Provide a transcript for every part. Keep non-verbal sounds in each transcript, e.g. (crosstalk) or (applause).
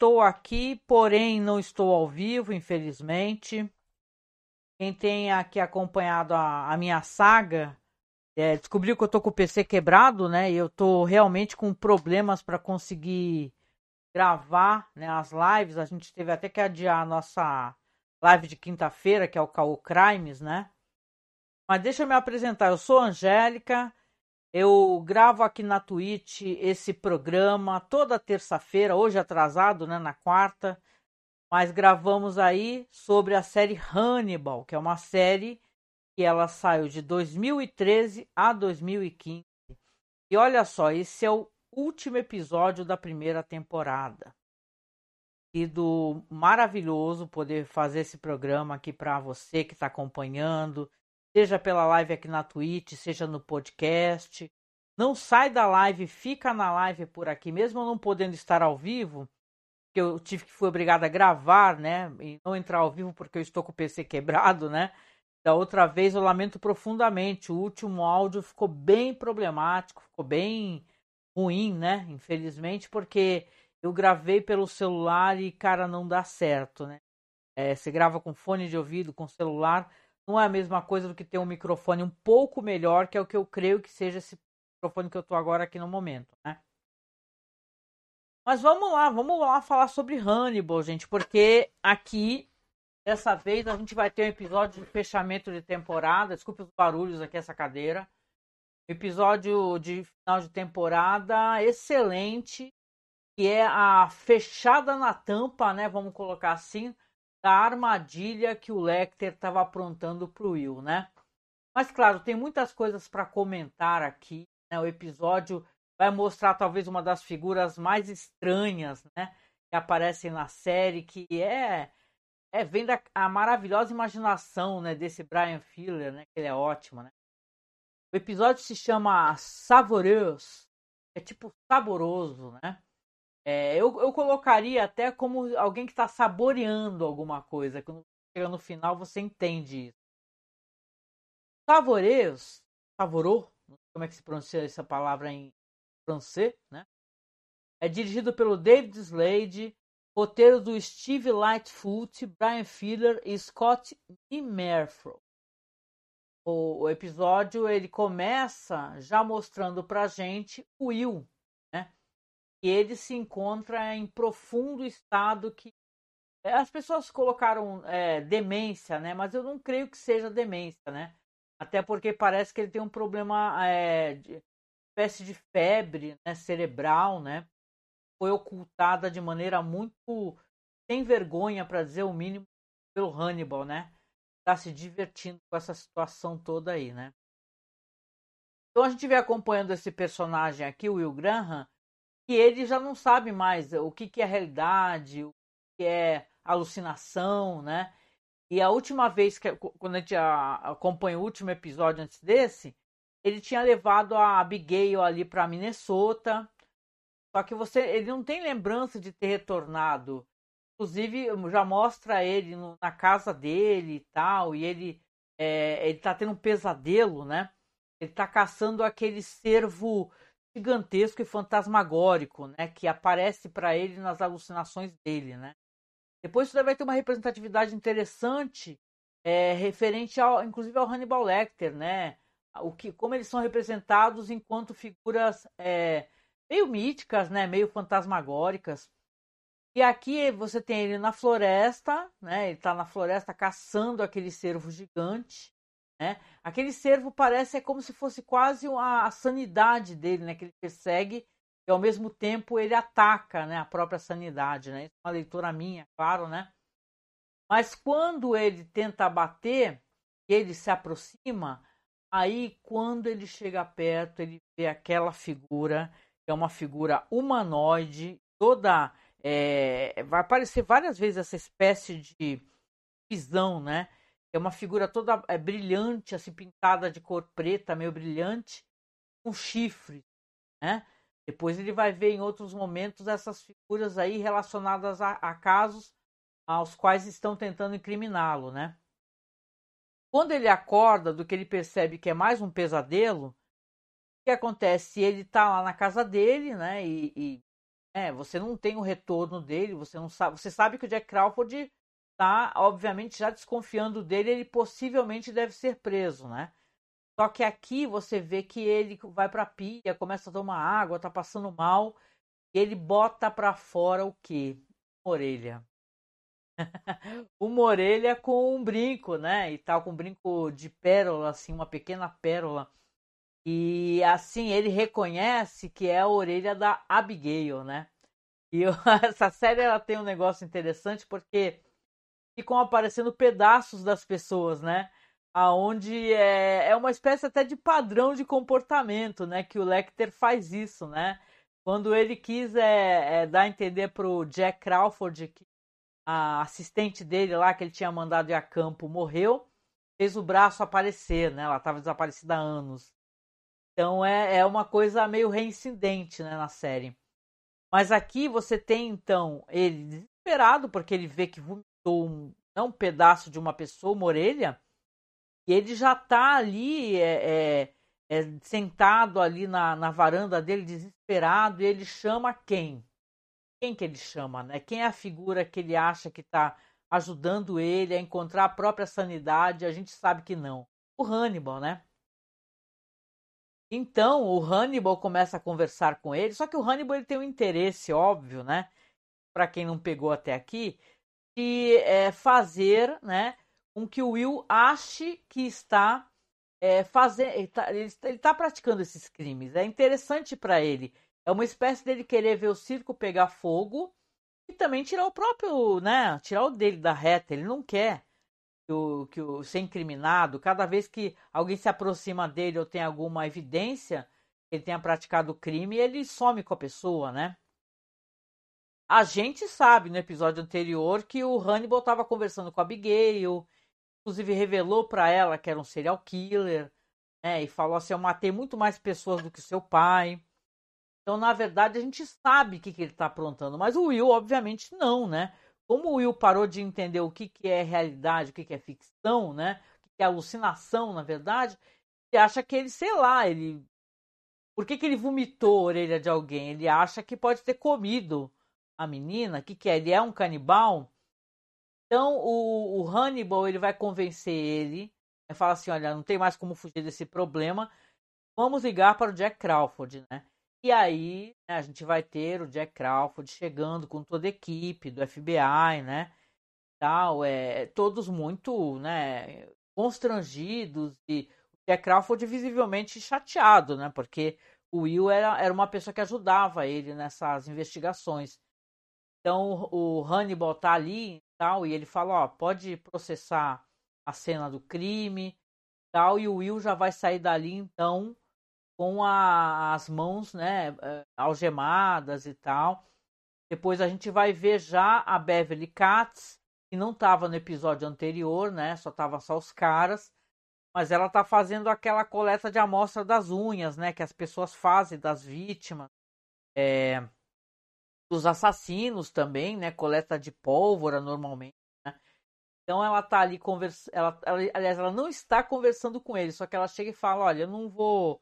Estou aqui, porém não estou ao vivo, infelizmente. Quem tem aqui acompanhado a, a minha saga é, descobriu que eu tô com o PC quebrado, né? E eu tô realmente com problemas para conseguir gravar né, as lives. A gente teve até que adiar a nossa live de quinta-feira, que é o Caô Crimes, né? Mas deixa eu me apresentar. Eu sou Angélica. Eu gravo aqui na Twitch esse programa toda terça-feira, hoje atrasado, né, na quarta, mas gravamos aí sobre a série Hannibal, que é uma série que ela saiu de 2013 a 2015. E olha só, esse é o último episódio da primeira temporada. E do maravilhoso poder fazer esse programa aqui para você que está acompanhando, seja pela live aqui na Twitch, seja no podcast. Não sai da live, fica na live por aqui, mesmo não podendo estar ao vivo, que eu tive que fui obrigado a gravar, né, e não entrar ao vivo porque eu estou com o PC quebrado, né? Da outra vez eu lamento profundamente, o último áudio ficou bem problemático, ficou bem ruim, né? Infelizmente, porque eu gravei pelo celular e cara não dá certo, né? É, você grava com fone de ouvido, com celular, não é a mesma coisa do que ter um microfone um pouco melhor, que é o que eu creio que seja esse microfone que eu estou agora aqui no momento, né? Mas vamos lá, vamos lá falar sobre Hannibal, gente, porque aqui dessa vez a gente vai ter um episódio de fechamento de temporada. Desculpe os barulhos aqui essa cadeira. Episódio de final de temporada excelente, que é a fechada na tampa, né? Vamos colocar assim, da armadilha que o Lecter estava aprontando para o Will, né? Mas claro, tem muitas coisas para comentar aqui. Né? O episódio vai mostrar talvez uma das figuras mais estranhas, né? Que aparecem na série, que é é vem da a maravilhosa imaginação, né? Desse Brian Fuller, né? Que ele é ótimo, né? O episódio se chama Savoureuse, é tipo saboroso, né? É, eu, eu colocaria até como alguém que está saboreando alguma coisa. Quando chega no final, você entende isso. Savorou, como é que se pronuncia essa palavra em francês, né? É dirigido pelo David Slade, roteiro do Steve Lightfoot, Brian Fuller e Scott Immerfro. O, o episódio ele começa já mostrando pra gente o Will, ele se encontra em profundo estado que é, as pessoas colocaram é, demência, né? Mas eu não creio que seja demência, né? Até porque parece que ele tem um problema é, de espécie de febre né, cerebral, né? Foi ocultada de maneira muito sem vergonha, para dizer o mínimo, pelo Hannibal, né? Tá se divertindo com essa situação toda aí, né? Então a gente vem acompanhando esse personagem aqui, o Will Graham, que ele já não sabe mais o que, que é realidade, o que é alucinação, né? E a última vez que quando a gente acompanha o último episódio antes desse, ele tinha levado a Abigail ali para Minnesota. Só que você, ele não tem lembrança de ter retornado. Inclusive já mostra ele no, na casa dele e tal, e ele é, ele tá tendo um pesadelo, né? Ele tá caçando aquele cervo gigantesco e fantasmagórico, né, que aparece para ele nas alucinações dele, né. Depois você vai ter uma representatividade interessante, é, referente ao, inclusive ao Hannibal Lecter, né, o que, como eles são representados enquanto figuras é, meio míticas, né, meio fantasmagóricas. E aqui você tem ele na floresta, né, ele está na floresta caçando aquele cervo gigante, né? Aquele servo parece é como se fosse quase a, sanidade dele, né? que ele persegue e ao mesmo tempo ele ataca né? a própria sanidade. Né? Isso é uma leitura minha, claro, né? Mas quando ele tenta abater, ele se aproxima, aí quando ele chega perto, ele vê aquela figura, que é uma figura humanoide, toda. É, vai aparecer várias vezes essa espécie de visão, né? É uma figura toda é, brilhante, assim, pintada de cor preta, meio brilhante, com chifre, né? Depois ele vai ver em outros momentos essas figuras aí relacionadas a, a casos aos quais estão tentando incriminá-lo, né? Quando ele acorda do que ele percebe que é mais um pesadelo, que acontece? Ele tá lá na casa dele, né? E, e é, você não tem o retorno dele, você não sabe. Você sabe que o Jack Crawford tá, obviamente, já desconfiando dele, ele possivelmente deve ser preso, né? Só que aqui você vê que ele vai pra pia, começa a tomar água, tá passando mal, e ele bota pra fora o quê? Uma orelha. (laughs) uma orelha com um brinco, né? E tal, com um brinco de pérola, assim, uma pequena pérola. E assim ele reconhece que é a orelha da Abigail, né? E eu, (laughs) essa série ela tem um negócio interessante porque ficam aparecendo pedaços das pessoas, né? Aonde é, é uma espécie até de padrão de comportamento, né? Que o Lecter faz isso, né? Quando ele quis é, é, dar a entender pro Jack Crawford que a assistente dele lá, que ele tinha mandado ir a campo, morreu, fez o braço aparecer, né? Ela estava desaparecida há anos. Então é, é uma coisa meio reincidente né, na série. Mas aqui você tem então ele desesperado porque ele vê que um, não um pedaço de uma pessoa, uma orelha, e ele já está ali é, é, é, sentado ali na, na varanda dele desesperado e ele chama quem? Quem que ele chama, né? Quem é a figura que ele acha que está ajudando ele a encontrar a própria sanidade? A gente sabe que não. O Hannibal, né? Então o Hannibal começa a conversar com ele, só que o Hannibal ele tem um interesse óbvio, né? Para quem não pegou até aqui, é, fazer, né, com que o Will ache que está é, fazendo, ele está tá praticando esses crimes. É interessante para ele. É uma espécie dele querer ver o circo pegar fogo e também tirar o próprio, né, tirar o dele da reta. Ele não quer que o, que o ser incriminado, cada vez que alguém se aproxima dele ou tem alguma evidência que ele tenha praticado crime, ele some com a pessoa, né? A gente sabe no episódio anterior que o Hannibal estava conversando com a Abigail, inclusive revelou para ela que era um serial killer, né? E falou assim: Eu matei muito mais pessoas do que seu pai. Então, na verdade, a gente sabe o que, que ele está aprontando, mas o Will, obviamente, não, né? como o Will parou de entender o que, que é realidade, o que, que é ficção, né? O que é alucinação, na verdade, ele acha que ele, sei lá, ele. Por que, que ele vomitou a orelha de alguém? Ele acha que pode ter comido a menina. Que, que é? Ele é um canibal? Então o, o Hannibal ele vai convencer ele. Vai falar assim: olha, não tem mais como fugir desse problema. Vamos ligar para o Jack Crawford, né? E aí né, a gente vai ter o Jack Crawford chegando com toda a equipe do FBI, né? Tal, é, todos muito né, constrangidos e o Jack Crawford visivelmente chateado, né? Porque o Will era, era uma pessoa que ajudava ele nessas investigações. Então o Hannibal tá ali tal, e ele fala, ó, pode processar a cena do crime tal, e o Will já vai sair dali então com a, as mãos né, eh, algemadas e tal. Depois a gente vai ver já a Beverly Katz, que não estava no episódio anterior, né? Só tava só os caras. Mas ela tá fazendo aquela coleta de amostra das unhas, né? Que as pessoas fazem das vítimas. É, dos assassinos também, né? Coleta de pólvora normalmente. Né? Então ela tá ali conversando. Ela, ela, aliás, ela não está conversando com ele, só que ela chega e fala: Olha, eu não vou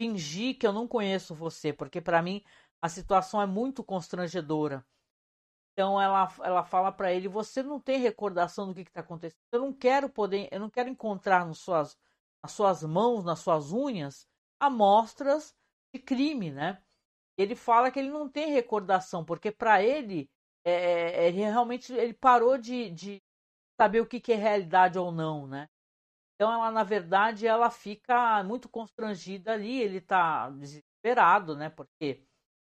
fingir que eu não conheço você, porque para mim a situação é muito constrangedora. Então ela, ela fala para ele: você não tem recordação do que está acontecendo. Eu não quero poder, eu não quero encontrar nas suas, nas suas mãos, nas suas unhas, amostras de crime, né? Ele fala que ele não tem recordação, porque para ele, é, é, ele realmente ele parou de, de saber o que, que é realidade ou não, né? Então ela, na verdade, ela fica muito constrangida ali, ele está desesperado, né? Porque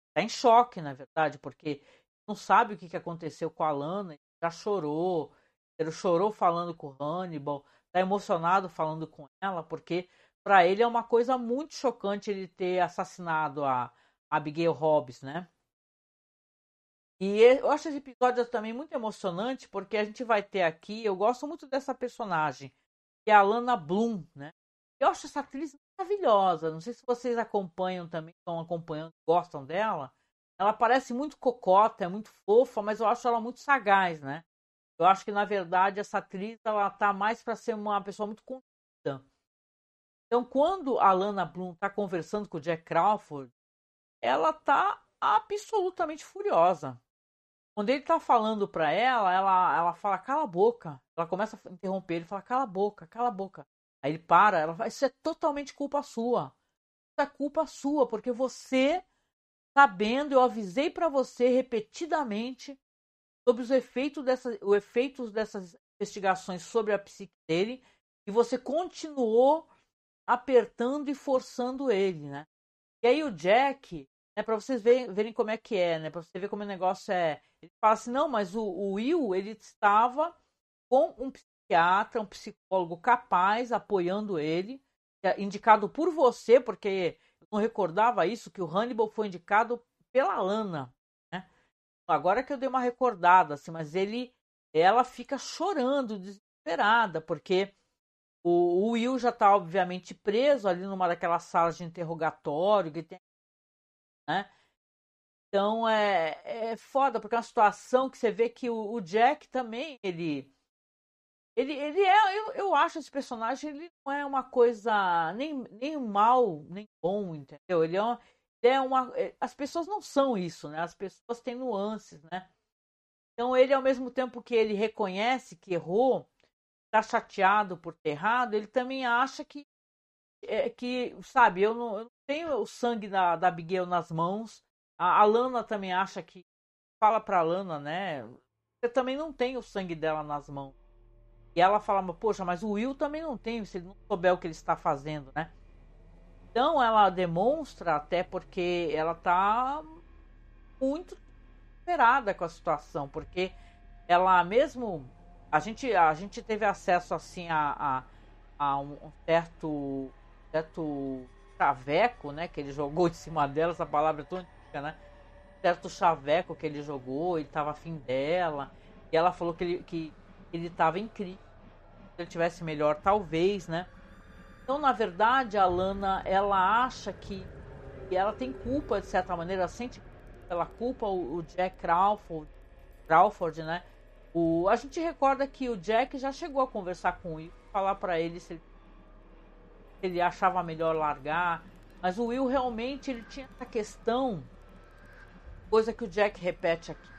está em choque, na verdade, porque não sabe o que, que aconteceu com a Lana, já chorou, ele chorou falando com o Hannibal, está emocionado falando com ela, porque para ele é uma coisa muito chocante ele ter assassinado a Abigail Hobbs, né? E eu acho esse episódio também muito emocionante, porque a gente vai ter aqui, eu gosto muito dessa personagem, que é a Lana Bloom, né? Eu acho essa atriz maravilhosa. Não sei se vocês acompanham também, estão acompanhando, gostam dela. Ela parece muito cocota, é muito fofa, mas eu acho ela muito sagaz, né? Eu acho que na verdade essa atriz ela tá mais para ser uma pessoa muito contida. Então, quando a Lana Bloom está conversando com o Jack Crawford, ela tá absolutamente furiosa. Quando ele tá falando para ela, ela, ela fala, cala a boca. Ela começa a interromper, ele fala, cala a boca, cala a boca. Aí ele para, ela fala, isso é totalmente culpa sua. Isso é culpa sua, porque você, sabendo, eu avisei para você repetidamente sobre os efeitos, dessa, os efeitos dessas investigações sobre a psique dele, e você continuou apertando e forçando ele, né? E aí o Jack, né, para vocês verem, verem, como é que é, né? Para você ver como o negócio é. Ele fala assim, não, mas o, o Will, ele estava com um psiquiatra, um psicólogo capaz, apoiando ele, é indicado por você, porque eu não recordava isso, que o Hannibal foi indicado pela Lana, né? Agora que eu dei uma recordada, assim, mas ele, ela fica chorando, desesperada, porque o, o Will já está, obviamente, preso ali numa daquelas salas de interrogatório que tem. Né? Então é, é foda, porque é uma situação que você vê que o, o Jack também, ele. Ele, ele é, eu, eu acho esse personagem, ele não é uma coisa nem, nem mal, nem bom, entendeu? Ele é uma, é uma. É, as pessoas não são isso, né? As pessoas têm nuances, né? Então ele, ao mesmo tempo que ele reconhece que errou, está chateado por ter errado, ele também acha que, é, que sabe, eu não, eu não tenho o sangue da, da Abigail nas mãos. A, a Lana também acha que, fala pra Lana, né? Você também não tem o sangue dela nas mãos. E ela fala, poxa, mas o Will também não tem, se ele não souber o que ele está fazendo, né? Então ela demonstra, até porque ela tá muito desesperada com a situação, porque ela mesmo a gente, a gente teve acesso assim a, a, a um certo, certo chaveco, né? Que ele jogou em cima dela, essa palavra é tão antiga, né? Certo chaveco que ele jogou, ele estava afim dela. E ela falou que ele, que ele estava incrível. Se ele tivesse melhor, talvez, né? Então, na verdade, a Lana, ela acha que e ela tem culpa, de certa maneira, sente pela culpa o, o Jack Crawford, Crawford, né? O, a gente recorda que o Jack já chegou a conversar com o Will, falar para ele se ele, ele achava melhor largar, mas o Will realmente ele tinha essa questão, coisa que o Jack repete aqui,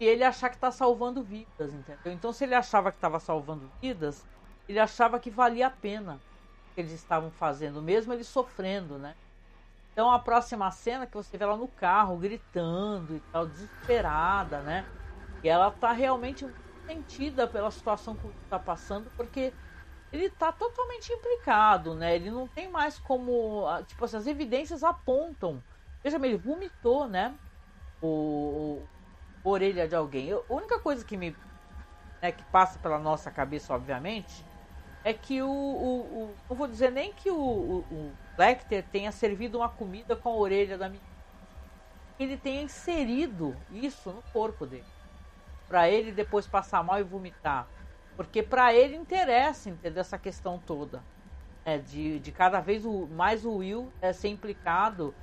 e ele achar que está salvando vidas, entendeu? Então se ele achava que estava salvando vidas, ele achava que valia a pena o que eles estavam fazendo, mesmo ele sofrendo, né? Então a próxima cena que você vê ela no carro gritando e tal, desesperada, né? E ela tá realmente sentida pela situação que está passando, porque ele está totalmente implicado, né? Ele não tem mais como. Tipo assim, as evidências apontam. Veja bem, ele vomitou, né? O, o orelha de alguém. Eu, a única coisa que me. Né, que passa pela nossa cabeça, obviamente, é que o. o, o não vou dizer nem que o, o, o Lecter tenha servido uma comida com a orelha da menina. Ele tenha inserido isso no corpo dele para ele depois passar mal e vomitar. Porque para ele interessa, entendeu? Essa questão toda. É, de, de cada vez o, mais o Will é, ser implicado.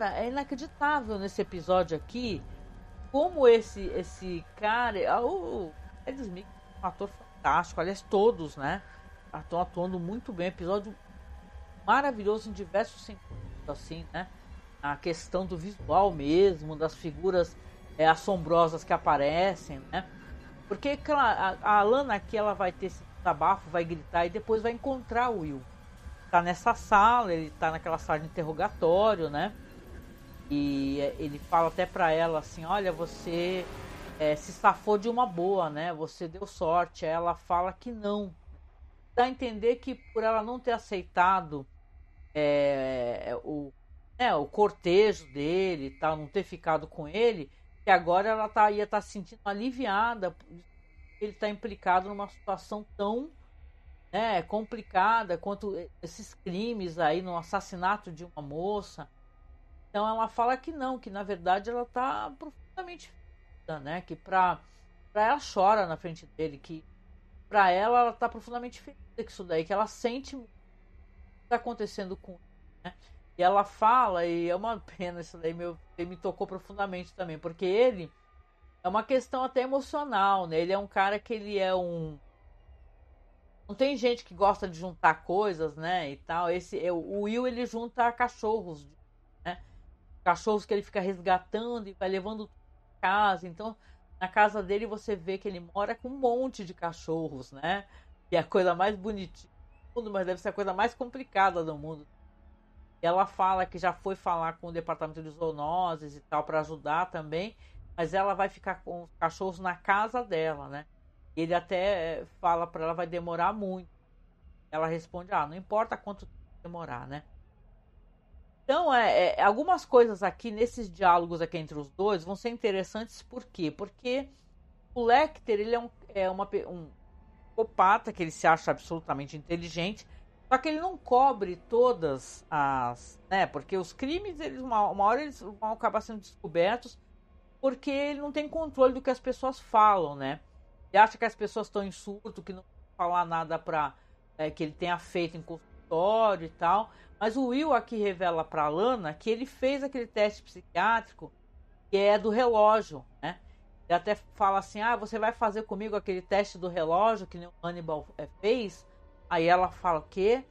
É inacreditável nesse episódio aqui como esse esse cara. Ah, o Ed Smith é um ator fantástico. Aliás, todos, né? Estão atuando muito bem. Episódio maravilhoso em diversos sentidos, assim, né? A questão do visual mesmo, das figuras é, assombrosas que aparecem, né? Porque a, a Lana aqui ela vai ter esse desabafo, vai gritar e depois vai encontrar o Will. Tá nessa sala, ele tá naquela sala de interrogatório, né? E é, ele fala até para ela assim: Olha, você é, se safou de uma boa, né? Você deu sorte. Aí ela fala que não. Dá a entender que por ela não ter aceitado é, o, né, o cortejo dele e tal, não ter ficado com ele, que agora ela tá, ia estar tá se sentindo aliviada. Ele está implicado numa situação tão né, complicada quanto esses crimes aí no assassinato de uma moça. Então ela fala que não, que na verdade ela está profundamente ferida, né? Que para para ela chora na frente dele, que para ela ela está profundamente ferida com isso daí, que ela sente o que está acontecendo com ele, né? E ela fala, e é uma pena isso daí, meu, me tocou profundamente também, porque ele é uma questão até emocional, né? Ele é um cara que ele é um não tem gente que gosta de juntar coisas, né, e tal. Esse é, o Will ele junta cachorros, né? Cachorros que ele fica resgatando e vai levando para casa. Então, na casa dele você vê que ele mora com um monte de cachorros, né? E é a coisa mais bonitinha do mundo, mas deve ser a coisa mais complicada do mundo. Ela fala que já foi falar com o departamento de zoonoses e tal para ajudar também, mas ela vai ficar com os cachorros na casa dela, né? Ele até fala para ela vai demorar muito. Ela responde: "Ah, não importa quanto demorar, né?" Então, é, é, algumas coisas aqui nesses diálogos aqui entre os dois vão ser interessantes por quê? Porque o Lecter, ele é um, é uma, um psicopata que ele se acha absolutamente inteligente, só que ele não cobre todas as, né? Porque os crimes, eles uma, uma hora eles vão acabar sendo descobertos porque ele não tem controle do que as pessoas falam, né? Ele acha que as pessoas estão em surto, que não falar nada para é, que ele tenha feito em consultório e tal. Mas o Will aqui revela para Lana que ele fez aquele teste psiquiátrico que é do relógio, né? Ele até fala assim: "Ah, você vai fazer comigo aquele teste do relógio que o Hannibal é, fez?" Aí ela fala: "O quê?"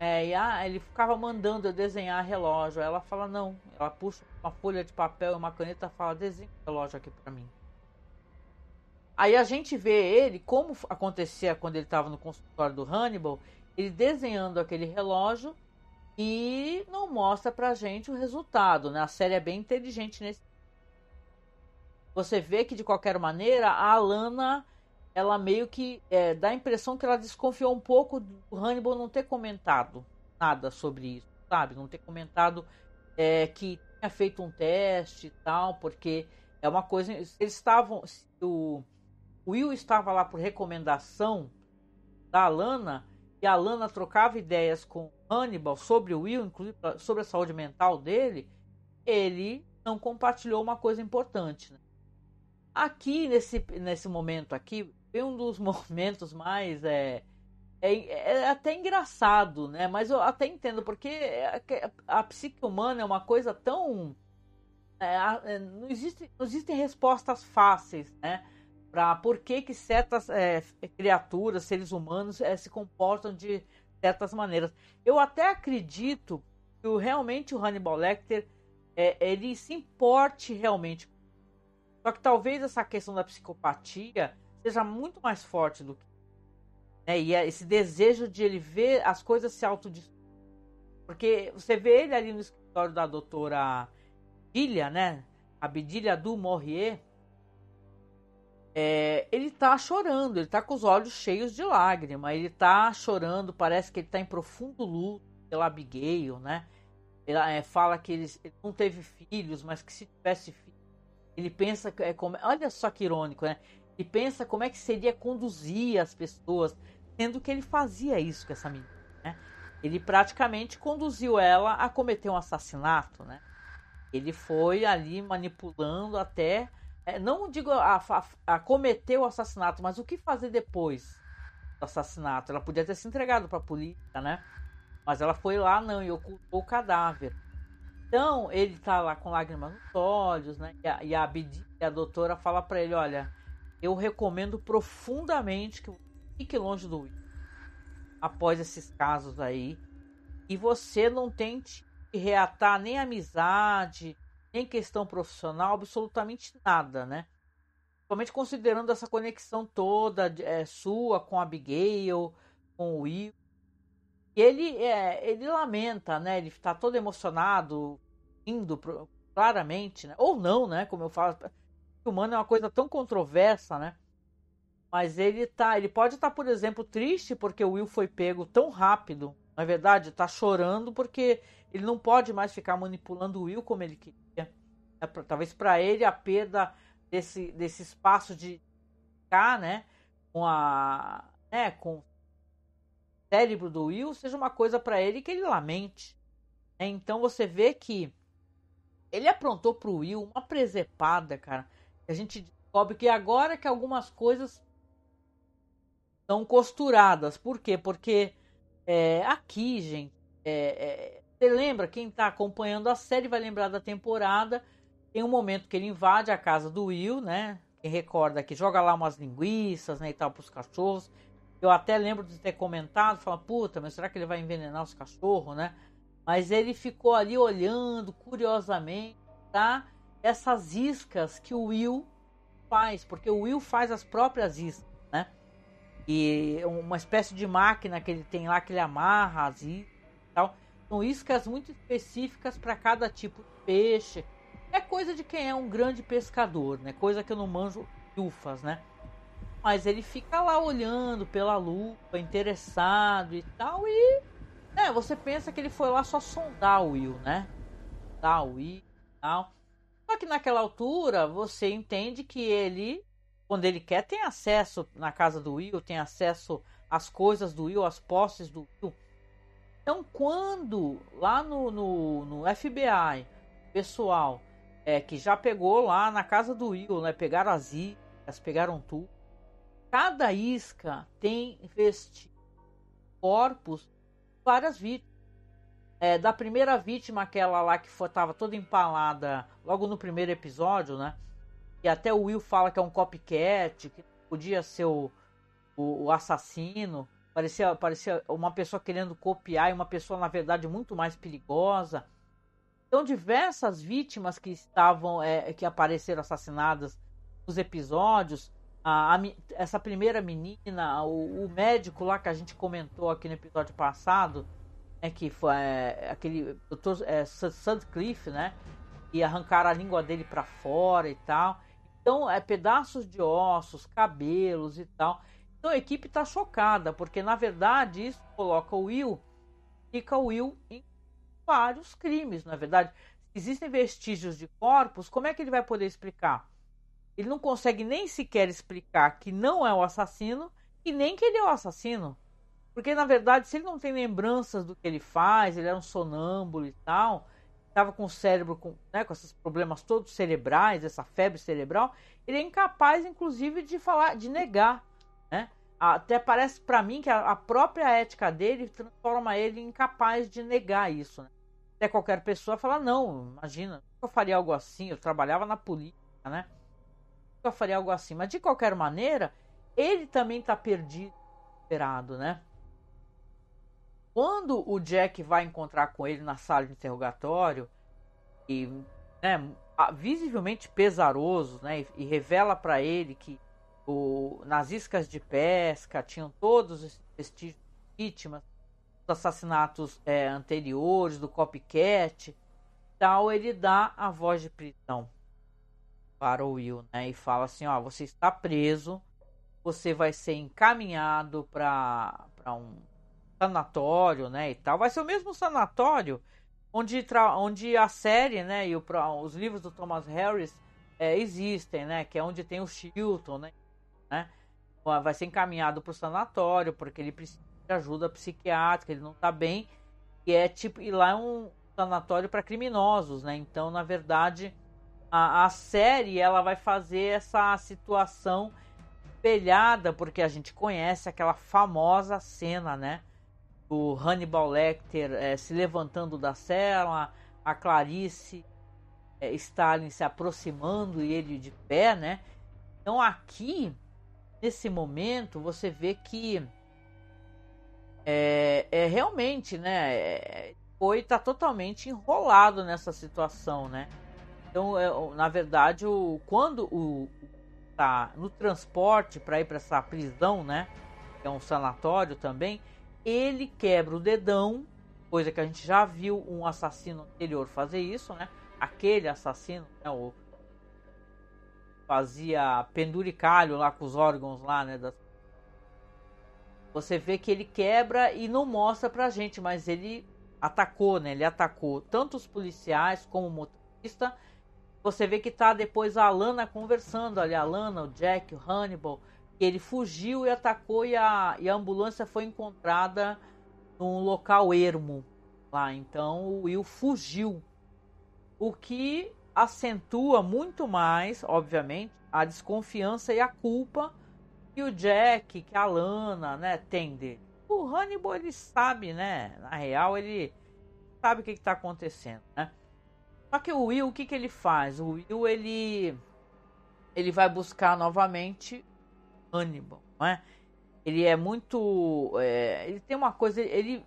É, e ah, ele ficava mandando eu desenhar relógio. Aí ela fala: "Não". Ela puxa uma folha de papel e uma caneta e fala: "Desenha o relógio aqui para mim". Aí a gente vê ele, como acontecia quando ele estava no consultório do Hannibal, ele desenhando aquele relógio e não mostra pra gente o resultado, né? A série é bem inteligente nesse. Você vê que de qualquer maneira a Alana, ela meio que é, dá a impressão que ela desconfiou um pouco do Hannibal não ter comentado nada sobre isso, sabe? Não ter comentado é, que tinha feito um teste e tal, porque é uma coisa. Eles estavam. O, Will estava lá por recomendação da Alana e a Alana trocava ideias com Hannibal sobre o Will, inclusive sobre a saúde mental dele, ele não compartilhou uma coisa importante. Né? Aqui, nesse, nesse momento aqui, foi um dos (laughs) momentos mais. É, é, é, até engraçado, né? Mas eu até entendo, porque a, a psique humana é uma coisa tão. É, é não, existe, não existem respostas fáceis, né? para por que, que certas é, criaturas, seres humanos, é, se comportam de certas maneiras. Eu até acredito que realmente o Hannibal Lecter é, ele se importe realmente. Só que talvez essa questão da psicopatia seja muito mais forte do que. Né, e é esse desejo de ele ver as coisas se autodestruir. Porque você vê ele ali no escritório da doutora Bilha, né? A du Morrier é, ele tá chorando, ele tá com os olhos cheios de lágrima, ele tá chorando, parece que ele tá em profundo luto pela Abigail, né? Ele é, fala que ele, ele, não teve filhos, mas que se tivesse filhos, ele pensa é, como, olha só que irônico, né? Ele pensa como é que seria conduzir as pessoas, sendo que ele fazia isso com essa menina, né? Ele praticamente conduziu ela a cometer um assassinato, né? Ele foi ali manipulando até é, não digo a, a, a, cometer o assassinato, mas o que fazer depois do assassinato? Ela podia ter se entregado para a polícia, né? Mas ela foi lá não e ocultou o cadáver. Então ele tá lá com lágrimas nos olhos, né? E a, e a, a doutora fala para ele: olha, eu recomendo profundamente que fique longe do Will após esses casos aí e você não tente reatar nem amizade em questão profissional, absolutamente nada, né? Somente considerando essa conexão toda é, sua com a Abigail, com o Will. E ele, é, ele lamenta, né? Ele está todo emocionado, indo pro, claramente, né? Ou não, né? Como eu falo, humano é uma coisa tão controversa, né? Mas ele tá, ele pode estar, tá, por exemplo, triste porque o Will foi pego tão rápido. Na verdade, está chorando porque ele não pode mais ficar manipulando o Will como ele queria. É, talvez para ele a perda desse, desse espaço de ficar, né, com a, né, com o cérebro do Will seja uma coisa para ele que ele lamente. Né? Então você vê que ele aprontou pro Will uma presepada, cara. A gente descobre que agora que algumas coisas estão costuradas. Por quê? Porque é, aqui, gente, é, é, você lembra, quem está acompanhando a série vai lembrar da temporada tem um momento que ele invade a casa do Will, né? Quem recorda que joga lá umas linguiças, né, e tal, pros cachorros. Eu até lembro de ter comentado, falar, puta, mas será que ele vai envenenar os cachorros, né? Mas ele ficou ali olhando curiosamente, tá? Essas iscas que o Will faz, porque o Will faz as próprias iscas, né? E uma espécie de máquina que ele tem lá que ele amarra as iscas e tal. São iscas muito específicas para cada tipo de peixe. É coisa de quem é um grande pescador, né? Coisa que eu não manjo ufas, né? Mas ele fica lá olhando pela lupa, interessado e tal. E é, você pensa que ele foi lá só sondar o Will, né? Sondar o Will e tal. Só que naquela altura você entende que ele, quando ele quer, tem acesso na casa do Will, tem acesso às coisas do Will, às posses do Will. Então, quando lá no, no, no FBI, pessoal é, que já pegou lá na casa do Will, né? Pegaram as iscas, pegaram tudo cada isca tem vestido corpos várias vítimas. É, da primeira vítima, aquela lá que estava toda empalada logo no primeiro episódio, né? E até o Will fala que é um copycat, que podia ser o, o, o assassino. Parecia, parecia uma pessoa querendo copiar e uma pessoa, na verdade, muito mais perigosa. Então, diversas vítimas que estavam, é, que apareceram assassinadas nos episódios, a, a, essa primeira menina, o, o, médico lá que a gente comentou aqui no episódio passado, é que foi é, aquele Dr. É, Sutcliffe, né? E arrancaram a língua dele para fora e tal. Então, é pedaços de ossos, cabelos e tal. Então a equipe está chocada, porque na verdade isso coloca o Will, fica o Will em vários crimes, na verdade. Existem vestígios de corpos, como é que ele vai poder explicar? Ele não consegue nem sequer explicar que não é o assassino e nem que ele é o assassino. Porque, na verdade, se ele não tem lembranças do que ele faz, ele era um sonâmbulo e tal, estava com o cérebro com, né, com esses problemas todos cerebrais, essa febre cerebral, ele é incapaz, inclusive, de falar, de negar. Né? Até parece para mim que a, própria ética dele transforma ele incapaz de negar isso. Né? Até qualquer pessoa fala, não, imagina, eu faria algo assim, eu trabalhava na política, né? eu faria algo assim. Mas de qualquer maneira, ele também está perdido, esperado, né? Quando o Jack vai encontrar com ele na sala de interrogatório e, né, visivelmente pesaroso, né, e, revela para ele que o, nas iscas de pesca tinham todos os vestígios de vítimas dos assassinatos é, anteriores, do copycat, tal, ele dá a voz de prisão para o Will, né? E fala assim, ó, você está preso, você vai ser encaminhado para um sanatório, né, e tal. Vai ser o mesmo sanatório onde, onde a série, né, e o, os livros do Thomas Harris é, existem, né, que é onde tem o Chilton, né, né vai ser encaminhado para o sanatório porque ele precisa de ajuda psiquiátrica, ele não está bem, e é tipo, e lá é um sanatório para criminosos, né, então, na verdade a, a série ela vai fazer essa situação espelhada, porque a gente conhece aquela famosa cena, né? O Hannibal Lecter é, se levantando da cela, a Clarice é, Stalin se aproximando e ele de pé, né? Então aqui, nesse momento, você vê que é, é realmente, né? Foi tá totalmente enrolado nessa situação, né? Então, é, na verdade, o, quando o tá no transporte para ir para essa prisão, né? É um sanatório também, ele quebra o dedão, coisa que a gente já viu um assassino anterior fazer isso, né? Aquele assassino, né? O, fazia penduricalho lá com os órgãos lá, né? Das... Você vê que ele quebra e não mostra pra gente, mas ele atacou, né? Ele atacou tanto os policiais como o motorista você vê que tá depois a Alana conversando ali, a Alana, o Jack, o Hannibal, que ele fugiu e atacou e a, e a ambulância foi encontrada num local ermo lá. Então o Will fugiu. O que acentua muito mais, obviamente, a desconfiança e a culpa que o Jack, que a Lana, né, tem dele. O Hannibal, ele sabe, né? Na real, ele sabe o que está acontecendo, né? Só que o Will, o que, que ele faz? O Will, ele, ele vai buscar novamente Hannibal, não é? ele é muito. É, ele tem uma coisa. Ele.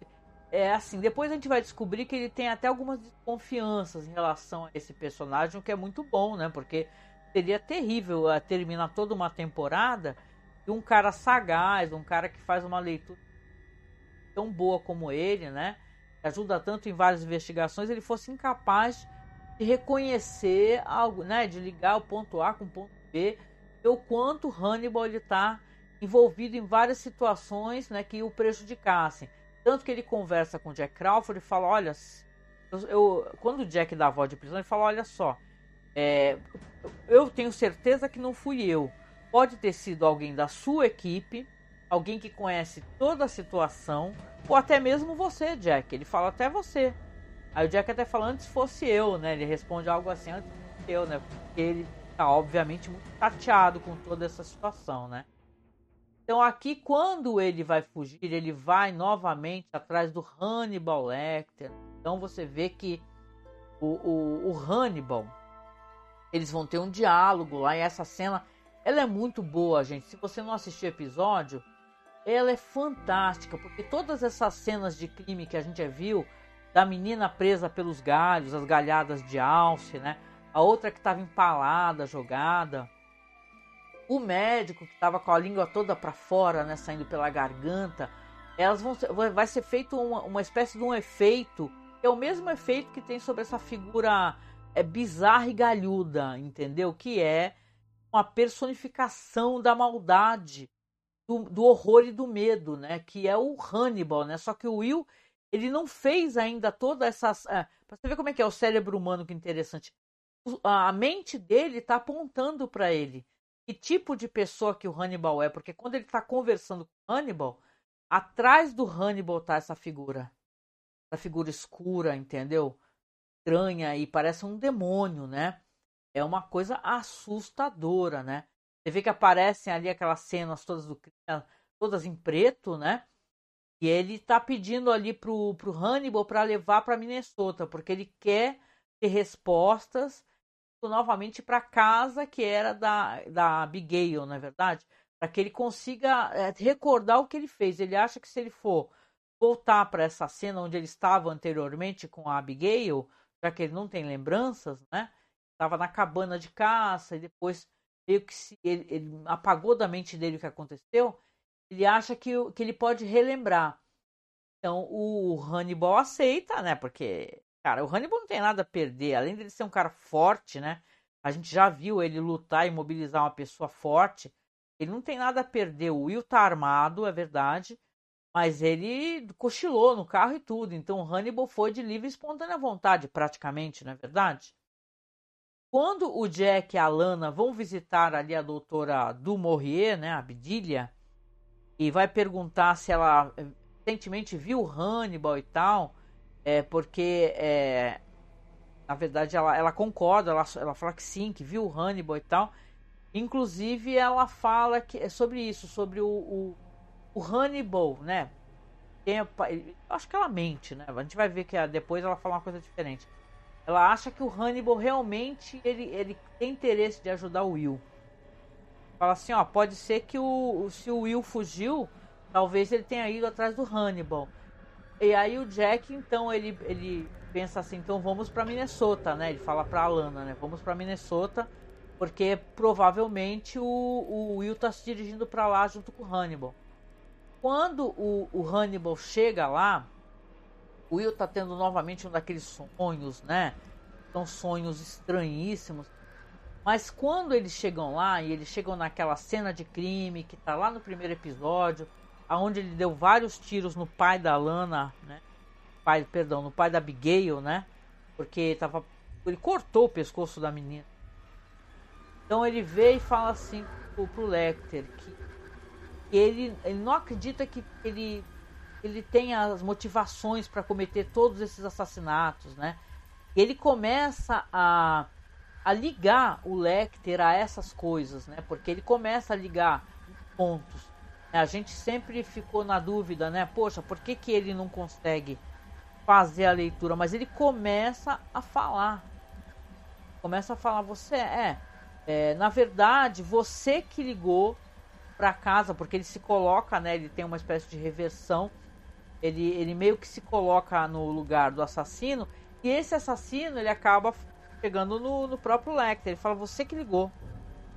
É assim, depois a gente vai descobrir que ele tem até algumas desconfianças em relação a esse personagem, o que é muito bom, né? Porque seria terrível uh, terminar toda uma temporada e um cara sagaz, um cara que faz uma leitura tão boa como ele, né? Que ajuda tanto em várias investigações, ele fosse incapaz de reconhecer algo, né? De ligar o ponto A com o ponto B, e o quanto Hannibal está envolvido em várias situações, né? Que o prejudicassem. Tanto que ele conversa com Jack Crawford e fala, olha, eu, eu, quando o Jack dá a voz de prisão, ele fala, olha só, é, eu tenho certeza que não fui eu. Pode ter sido alguém da sua equipe, alguém que conhece toda a situação, ou até mesmo você, Jack. Ele fala até você. Aí o Jack até fala antes fosse eu, né? Ele responde algo assim antes fosse eu, né? Porque ele tá obviamente muito chateado com toda essa situação, né? Então aqui quando ele vai fugir, ele vai novamente atrás do Hannibal Lecter. Então você vê que o, o, o Hannibal eles vão ter um diálogo lá e essa cena ela é muito boa, gente. Se você não assistiu o episódio, ela é fantástica, porque todas essas cenas de crime que a gente já viu, da menina presa pelos galhos, as galhadas de alce, né? A outra que estava empalada, jogada. O médico que estava com a língua toda para fora, né, saindo pela garganta. Elas vão vai ser feito uma, uma espécie de um efeito, que é o mesmo efeito que tem sobre essa figura é bizarra e galhuda, entendeu? Que é uma personificação da maldade, do, do, horror e do medo, né? Que é o Hannibal, né? Só que o Will ele não fez ainda toda essas. É, pra você ver como é que é o cérebro humano, que interessante. A mente dele está apontando para ele que tipo de pessoa que o Hannibal é, porque quando ele está conversando com o Hannibal, atrás do Hannibal tá essa figura, essa figura escura, entendeu? estranha e parece um demônio, né? É uma coisa assustadora, né? Você vê que aparecem ali aquelas cenas todas do todas em preto, né? E ele tá pedindo ali pro, pro Hannibal para levar para Minnesota, porque ele quer ter respostas novamente para casa que era da, da Abigail, não é verdade? Para que ele consiga é, recordar o que ele fez. Ele acha que se ele for voltar para essa cena onde ele estava anteriormente com a Abigail, já que ele não tem lembranças, né? Estava na cabana de caça e depois meio que se, ele, ele, apagou da mente dele o que aconteceu. Ele acha que, que ele pode relembrar. Então o Hannibal aceita, né? Porque, cara, o Hannibal não tem nada a perder. Além de ser um cara forte, né? A gente já viu ele lutar e mobilizar uma pessoa forte. Ele não tem nada a perder. O Will tá armado, é verdade. Mas ele cochilou no carro e tudo. Então Hannibal foi de livre e espontânea vontade, praticamente, não é verdade? Quando o Jack e a Lana vão visitar ali a doutora Dumouriez, né, a Bidilha, e vai perguntar se ela eh, recentemente viu Hannibal e tal, é porque é, na verdade ela, ela concorda, ela, ela fala que sim, que viu Hannibal e tal. Inclusive ela fala que é sobre isso, sobre o, o o Hannibal, né? Tem, acho que ela mente, né? A gente vai ver que depois ela fala uma coisa diferente. Ela acha que o Hannibal realmente ele, ele tem interesse de ajudar o Will. Fala assim, ó, pode ser que o, se o Will fugiu, talvez ele tenha ido atrás do Hannibal. E aí o Jack, então, ele, ele pensa assim, então vamos para Minnesota, né? Ele fala para Alana, né? Vamos para Minnesota, porque provavelmente o, o Will tá se dirigindo para lá junto com o Hannibal. Quando o, o Hannibal chega lá, o Will tá tendo novamente um daqueles sonhos, né? São sonhos estranhíssimos. Mas quando eles chegam lá e eles chegam naquela cena de crime que tá lá no primeiro episódio, aonde ele deu vários tiros no pai da Lana, né? Pai, perdão, no pai da Abigail, né? Porque tava ele cortou o pescoço da menina. Então ele vê e fala assim pro, pro Lecter que ele, ele não acredita que ele, ele tenha as motivações para cometer todos esses assassinatos, né? Ele começa a, a ligar o Lecter a essas coisas, né? Porque ele começa a ligar pontos. A gente sempre ficou na dúvida, né? Poxa, por que, que ele não consegue fazer a leitura? Mas ele começa a falar. Começa a falar, você é, é na verdade, você que ligou para casa, porque ele se coloca, né? Ele tem uma espécie de reversão. Ele, ele meio que se coloca no lugar do assassino. E esse assassino, ele acaba chegando no, no próprio Lecter. Ele fala, você que ligou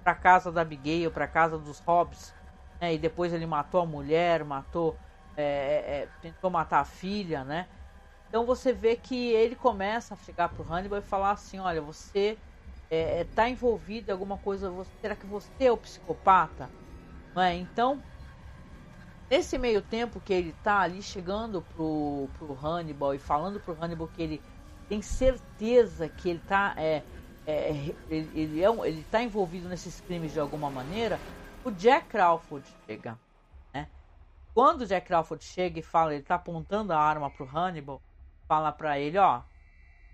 pra casa da Abigail, pra casa dos Hobbs. Né? E depois ele matou a mulher, matou... É, é, é tentou matar a filha, né? Então você vê que ele começa a chegar pro Hannibal e falar assim, olha, você é, tá envolvido em alguma coisa, você, será que você é o psicopata? É? Então, nesse meio tempo que ele tá ali chegando pro, pro Hannibal e falando pro Hannibal que ele tem certeza que ele tá, é, é, ele, ele, é um, ele tá envolvido nesses crimes de alguma maneira, o Jack Crawford chega. Né? Quando o Jack Crawford chega e fala, ele tá apontando a arma pro Hannibal, fala para ele, ó,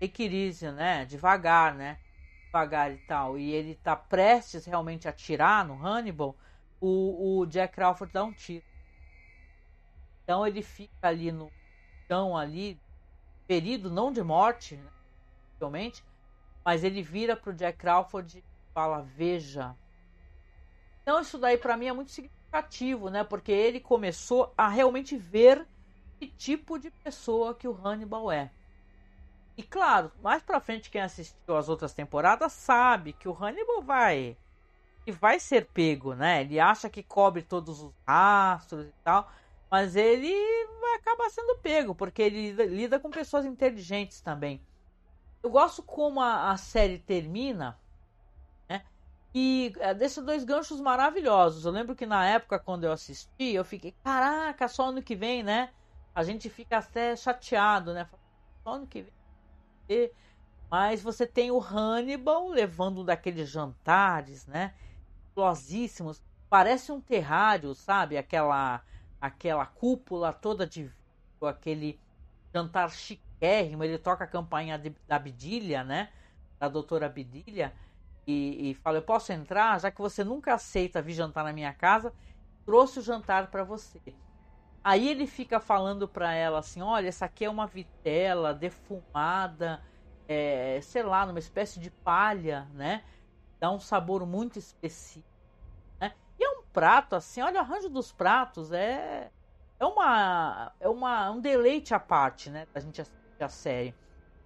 take né? Devagar, né? Devagar e tal. E ele tá prestes realmente a atirar no Hannibal, o, o Jack Crawford dá um tiro. Então ele fica ali no chão ali, ferido, não de morte, né, realmente, mas ele vira pro Jack Crawford e fala, veja. Então isso daí para mim é muito significativo, né? Porque ele começou a realmente ver que tipo de pessoa que o Hannibal é. E claro, mais pra frente quem assistiu as outras temporadas sabe que o Hannibal vai e vai ser pego, né? Ele acha que cobre todos os rastros e tal, mas ele vai acabar sendo pego porque ele lida, lida com pessoas inteligentes também. Eu gosto como a, a série termina? E é, desses dois ganchos maravilhosos. Eu lembro que na época quando eu assisti, eu fiquei, caraca, só ano que vem, né? a gente fica até chateado, né? Só ano que vem. Mas você tem o Hannibal levando um daqueles jantares, né? Explosíssimos. Parece um terrário, sabe? Aquela, aquela cúpula toda de aquele jantar chiquérrimo. Ele toca a campainha da Bidilha, né? Da doutora Bidilha. E, e fala: Eu posso entrar? Já que você nunca aceita vir jantar na minha casa, trouxe o jantar para você. Aí ele fica falando para ela assim: olha, essa aqui é uma vitela defumada, é, sei lá, numa espécie de palha, né? Dá um sabor muito específico. Né? E é um prato assim, olha, o arranjo dos pratos é é uma é uma um deleite à parte, né? Da gente assistir a série.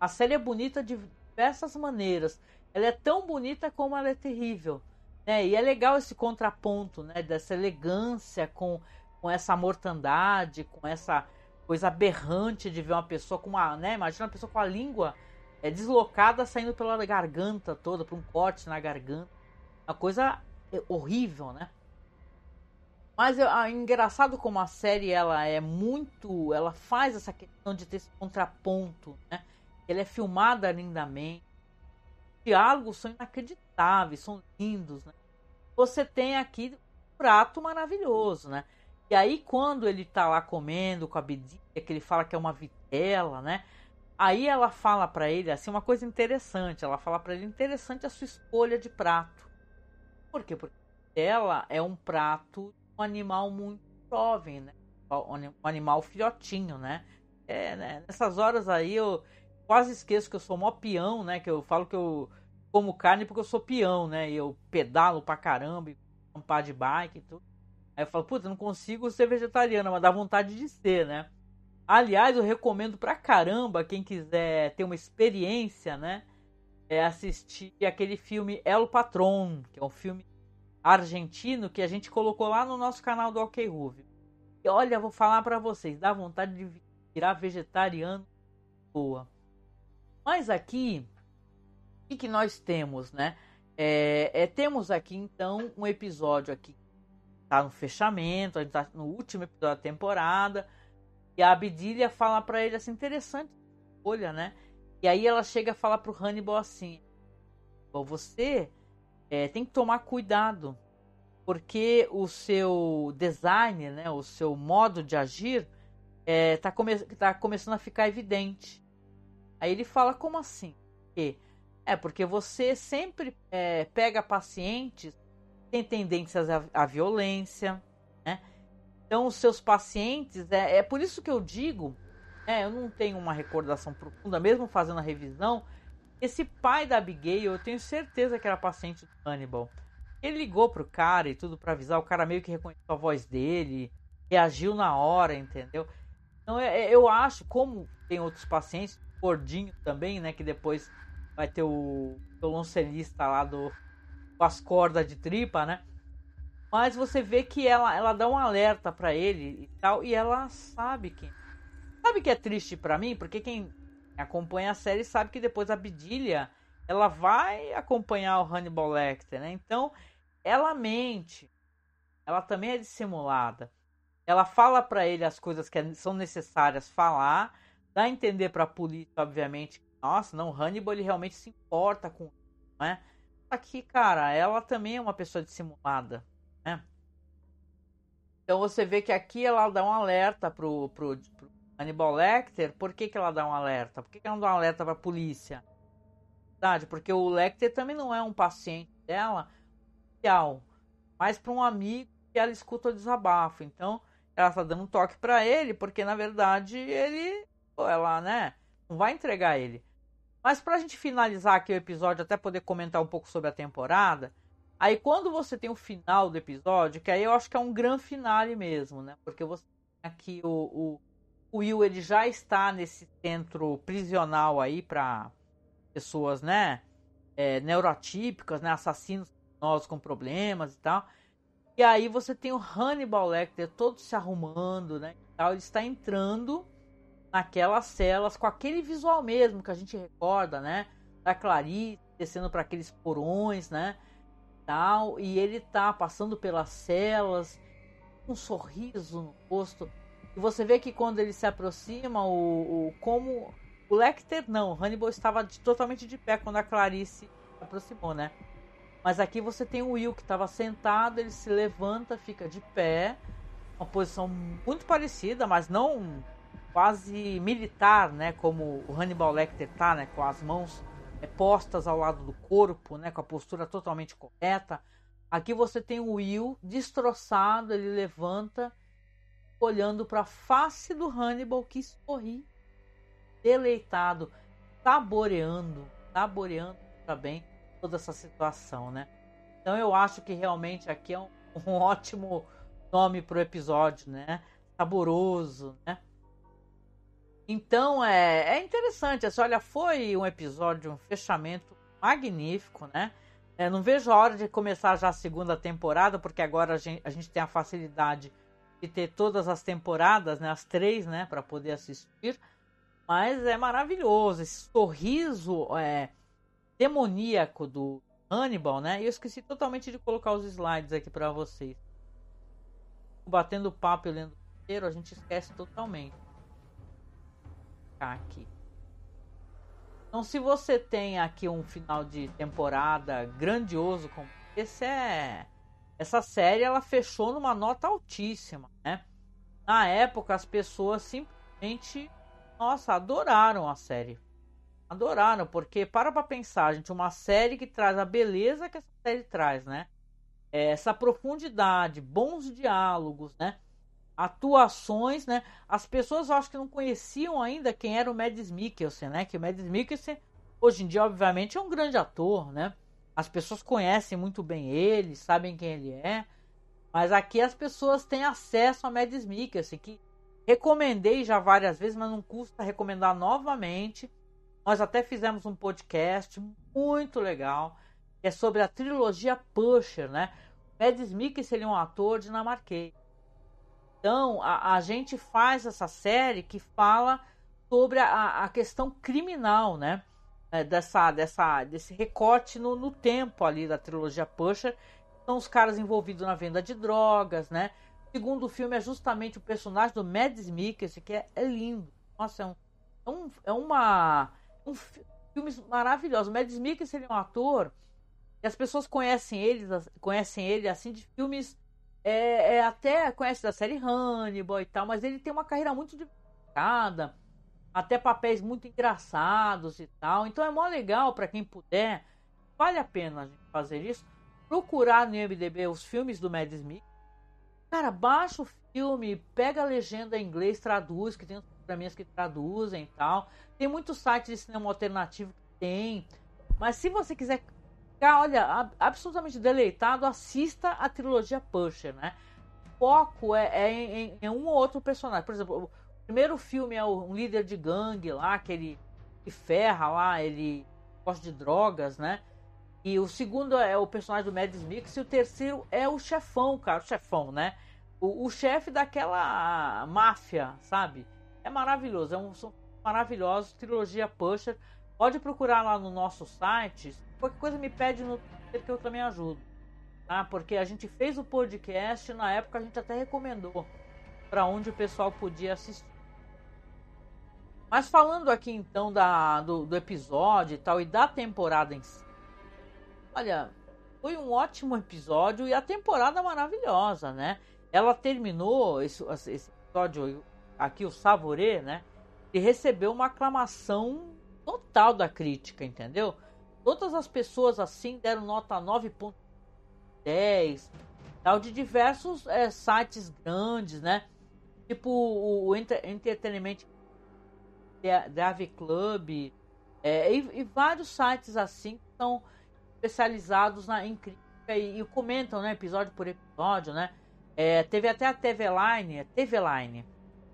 A série é bonita de diversas maneiras. Ela é tão bonita como ela é terrível. Né? E é legal esse contraponto, né? Dessa elegância com com essa mortandade, com essa coisa aberrante de ver uma pessoa com uma, né? Imagina uma pessoa com a língua é, deslocada saindo pela garganta toda, por um corte na garganta. Uma coisa é, horrível, né? Mas é engraçado como a série ela é muito, ela faz essa questão de ter esse contraponto, né? Ela é filmada lindamente. Os diálogos são inacreditáveis, são lindos, né? Você tem aqui um prato maravilhoso, né? E aí, quando ele tá lá comendo com a Bedinha, que ele fala que é uma vitela, né? Aí ela fala para ele assim uma coisa interessante. Ela fala para ele interessante a sua escolha de prato. Por quê? Porque ela é um prato um animal muito jovem, né? Um animal filhotinho, né? É, né? Nessas horas aí eu quase esqueço que eu sou mó peão, né? Que eu falo que eu como carne porque eu sou peão, né? E eu pedalo pra caramba, um par de bike e tudo. Aí eu falo, puta, não consigo ser vegetariana, mas dá vontade de ser, né? Aliás, eu recomendo pra caramba quem quiser ter uma experiência, né? É assistir aquele filme El Patron, que é um filme argentino que a gente colocou lá no nosso canal do OK Ruve. E olha, vou falar para vocês, dá vontade de virar vegetariano boa. Mas aqui, o que, que nós temos, né? É, é, temos aqui então um episódio aqui tá no fechamento, a gente tá no último episódio da temporada. E a Abdilia fala para ele assim, interessante olha, né? E aí ela chega a falar pro Hannibal assim: Bom, você é, tem que tomar cuidado, porque o seu design, né, o seu modo de agir, é, tá, come tá começando a ficar evidente. Aí ele fala: Como assim? Que é porque você sempre é, pega pacientes tem tendências à, à violência, né? Então, os seus pacientes, é, é por isso que eu digo, é, eu não tenho uma recordação profunda, mesmo fazendo a revisão, esse pai da Abigail, eu tenho certeza que era paciente do Hannibal. Ele ligou pro cara e tudo para avisar, o cara meio que reconheceu a voz dele, reagiu na hora, entendeu? Então é, é, eu acho, como tem outros pacientes, gordinho também, né? Que depois vai ter o violoncelista lá do com as cordas de tripa, né? Mas você vê que ela, ela dá um alerta para ele e tal, e ela sabe que. Sabe que é triste para mim? Porque quem acompanha a série sabe que depois a Bidilha ela vai acompanhar o Hannibal Lecter, né? Então ela mente, ela também é dissimulada. Ela fala para ele as coisas que são necessárias falar, dá a entender para a polícia, obviamente, nossa, não, Hannibal ele realmente se importa com, né? Aqui, cara, ela também é uma pessoa dissimulada, né? Então você vê que aqui ela dá um alerta pro, pro, pro Hannibal Lecter. Por que, que ela dá um alerta? Por que, que ela não dá um alerta pra polícia? Verdade, porque o Lecter também não é um paciente dela, mas para um amigo que ela escuta o desabafo. Então, ela está dando um toque para ele, porque na verdade ele, ela, né, não vai entregar ele. Mas para a gente finalizar aqui o episódio, até poder comentar um pouco sobre a temporada, aí quando você tem o final do episódio, que aí eu acho que é um grande finale mesmo, né? Porque você tem aqui o, o, o Will, ele já está nesse centro prisional aí para pessoas, né? É, neurotípicas, né? Assassinos nós com problemas e tal. E aí você tem o Hannibal Lecter todo se arrumando, né? E tal. Ele está entrando naquelas celas com aquele visual mesmo que a gente recorda, né? Da Clarice descendo para aqueles porões, né? Tal, e ele tá passando pelas celas, um sorriso no rosto. E você vê que quando ele se aproxima, o, o como o Lecter não, Hannibal estava de, totalmente de pé quando a Clarice se aproximou, né? Mas aqui você tem o Will que estava sentado, ele se levanta, fica de pé, uma posição muito parecida, mas não quase militar, né, como o Hannibal Lecter tá, né, com as mãos é, postas ao lado do corpo, né, com a postura totalmente correta. Aqui você tem o Will destroçado, ele levanta, olhando para a face do Hannibal que sorri, deleitado, saboreando, saboreando também toda essa situação, né? Então eu acho que realmente aqui é um, (laughs) um ótimo nome para o episódio, né? Saboroso, né? Então é, é interessante. Assim, olha, foi um episódio, um fechamento magnífico, né? É, não vejo a hora de começar já a segunda temporada, porque agora a gente, a gente tem a facilidade de ter todas as temporadas, né? As três, né? Para poder assistir. Mas é maravilhoso. Esse sorriso é, demoníaco do Hannibal, né? Eu esqueci totalmente de colocar os slides aqui para vocês. Batendo papo e lendo inteiro, a gente esquece totalmente aqui. Então, se você tem aqui um final de temporada grandioso como esse é essa série, ela fechou numa nota altíssima, né? Na época, as pessoas simplesmente, nossa, adoraram a série. Adoraram, porque para pra pensar, gente, uma série que traz a beleza que essa série traz, né? É, essa profundidade, bons diálogos, né? Atuações, né? As pessoas acho que não conheciam ainda quem era o Mads Mikkelsen, né? Que o Mads Mikkelsen hoje em dia obviamente é um grande ator, né? As pessoas conhecem muito bem ele, sabem quem ele é, mas aqui as pessoas têm acesso a Mads Mikkelsen, que recomendei já várias vezes, mas não custa recomendar novamente. Nós até fizemos um podcast muito legal, que é sobre a trilogia Pusher, né? Mads Mikkelsen é um ator dinamarquês. Então, a, a gente faz essa série que fala sobre a, a questão criminal, né? É, dessa, dessa, desse recorte no, no tempo ali da trilogia Pusher. São os caras envolvidos na venda de drogas, né? O segundo filme é justamente o personagem do Mads Mikkelsen, que é, é lindo. Nossa, é, um, é, um, é uma... Um filme maravilhoso. O Mads Mikkelsen é um ator e as pessoas conhecem ele, conhecem ele assim de filmes é, é, até conhece da série Hannibal e tal, mas ele tem uma carreira muito diversificada, até papéis muito engraçados e tal. Então é mó legal para quem puder, vale a pena a gente fazer isso. Procurar no IMDb os filmes do Mad Smith. Cara, baixa o filme, pega a legenda em inglês, traduz, que tem os programinhas que traduzem e tal. Tem muitos sites de cinema alternativo que tem. Mas se você quiser olha, absolutamente deleitado, assista a trilogia Pusher, né? O foco é, é em, em, um ou outro personagem. Por exemplo, o primeiro filme é um líder de gangue lá, que ele que ferra lá, ele gosta de drogas, né? E o segundo é o personagem do Mads Mix e o terceiro é o chefão, cara, o chefão, né? O, o chefe daquela máfia, sabe? É maravilhoso, é um são maravilhosos, trilogia Pusher. Pode procurar lá no nosso site. Qualquer coisa me pede no Twitter que eu também ajudo. Tá? Porque a gente fez o podcast, na época a gente até recomendou para onde o pessoal podia assistir. Mas falando aqui então da, do, do episódio e tal, e da temporada em si. Olha, foi um ótimo episódio e a temporada maravilhosa, né? Ela terminou esse, esse episódio aqui, o Savorê, né? E recebeu uma aclamação total da crítica, entendeu? Todas as pessoas assim deram nota 9.10, tal, de diversos é, sites grandes, né? Tipo o, o Entertainment Dave Club é, e, e, vários sites assim que são especializados na, em crítica e, e comentam, né? Episódio por episódio, né? É, teve até a TV Line, TV Line.